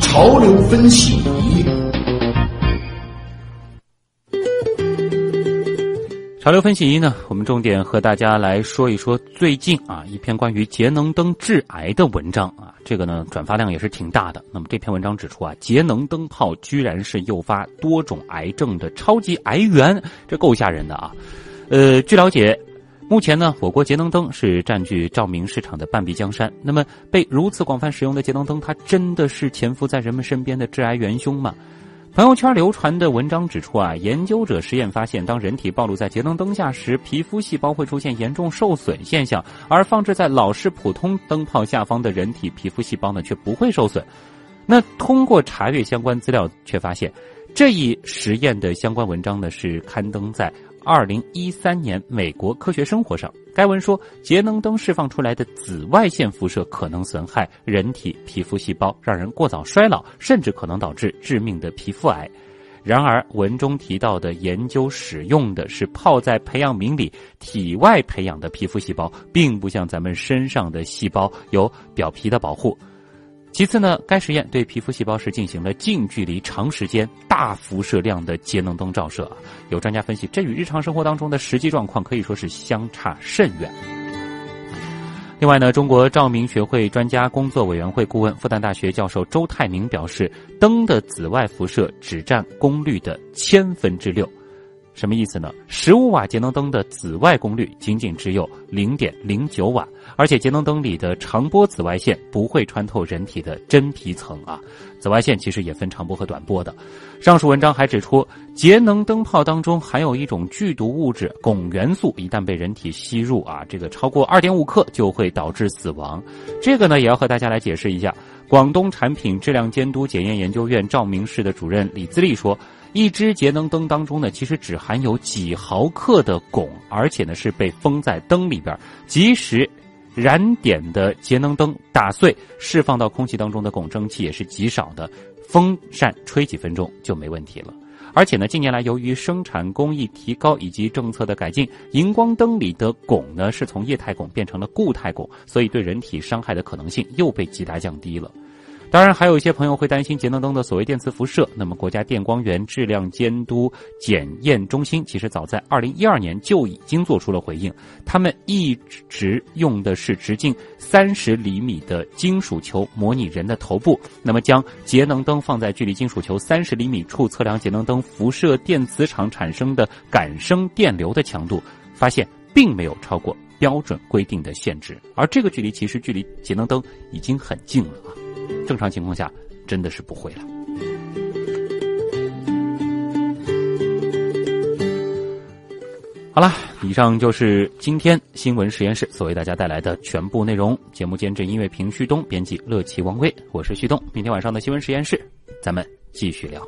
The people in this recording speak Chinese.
潮流分析。潮流分析仪呢，我们重点和大家来说一说最近啊一篇关于节能灯致癌的文章啊，这个呢转发量也是挺大的。那么这篇文章指出啊，节能灯泡居然是诱发多种癌症的超级癌源，这够吓人的啊。呃，据了解，目前呢，我国节能灯是占据照明市场的半壁江山。那么被如此广泛使用的节能灯，它真的是潜伏在人们身边的致癌元凶吗？朋友圈流传的文章指出啊，研究者实验发现，当人体暴露在节能灯下时，皮肤细胞会出现严重受损现象，而放置在老式普通灯泡下方的人体皮肤细胞呢，却不会受损。那通过查阅相关资料，却发现这一实验的相关文章呢，是刊登在。二零一三年，美国科学生活上，该文说，节能灯释放出来的紫外线辐射可能损害人体皮肤细胞，让人过早衰老，甚至可能导致致命的皮肤癌。然而，文中提到的研究使用的是泡在培养皿里体外培养的皮肤细胞，并不像咱们身上的细胞有表皮的保护。其次呢，该实验对皮肤细胞是进行了近距离、长时间、大辐射量的节能灯照射啊。有专家分析，这与日常生活当中的实际状况可以说是相差甚远。另外呢，中国照明学会专家工作委员会顾问、复旦大学教授周泰明表示，灯的紫外辐射只占功率的千分之六。什么意思呢？十五瓦节能灯的紫外功率仅仅只有零点零九瓦，而且节能灯里的长波紫外线不会穿透人体的真皮层啊。紫外线其实也分长波和短波的。上述文章还指出，节能灯泡当中含有一种剧毒物质汞元素，一旦被人体吸入啊，这个超过二点五克就会导致死亡。这个呢，也要和大家来解释一下。广东产品质量监督检验研究院照明室的主任李自立说。一只节能灯当中呢，其实只含有几毫克的汞，而且呢是被封在灯里边。即使燃点的节能灯打碎，释放到空气当中的汞蒸气也是极少的，风扇吹几分钟就没问题了。而且呢，近年来由于生产工艺提高以及政策的改进，荧光灯里的汞呢是从液态汞变成了固态汞，所以对人体伤害的可能性又被极大降低了。当然，还有一些朋友会担心节能灯的所谓电磁辐射。那么，国家电光源质量监督检验中心其实早在二零一二年就已经做出了回应。他们一直用的是直径三十厘米的金属球模拟人的头部，那么将节能灯放在距离金属球三十厘米处测量节能灯辐射电磁场产生的感生电流的强度，发现并没有超过标准规定的限制。而这个距离其实距离节能灯已经很近了啊。正常情况下，真的是不会了。好了，以上就是今天新闻实验室所为大家带来的全部内容。节目监制音乐平旭东，编辑乐奇王威，我是旭东。明天晚上的新闻实验室，咱们继续聊。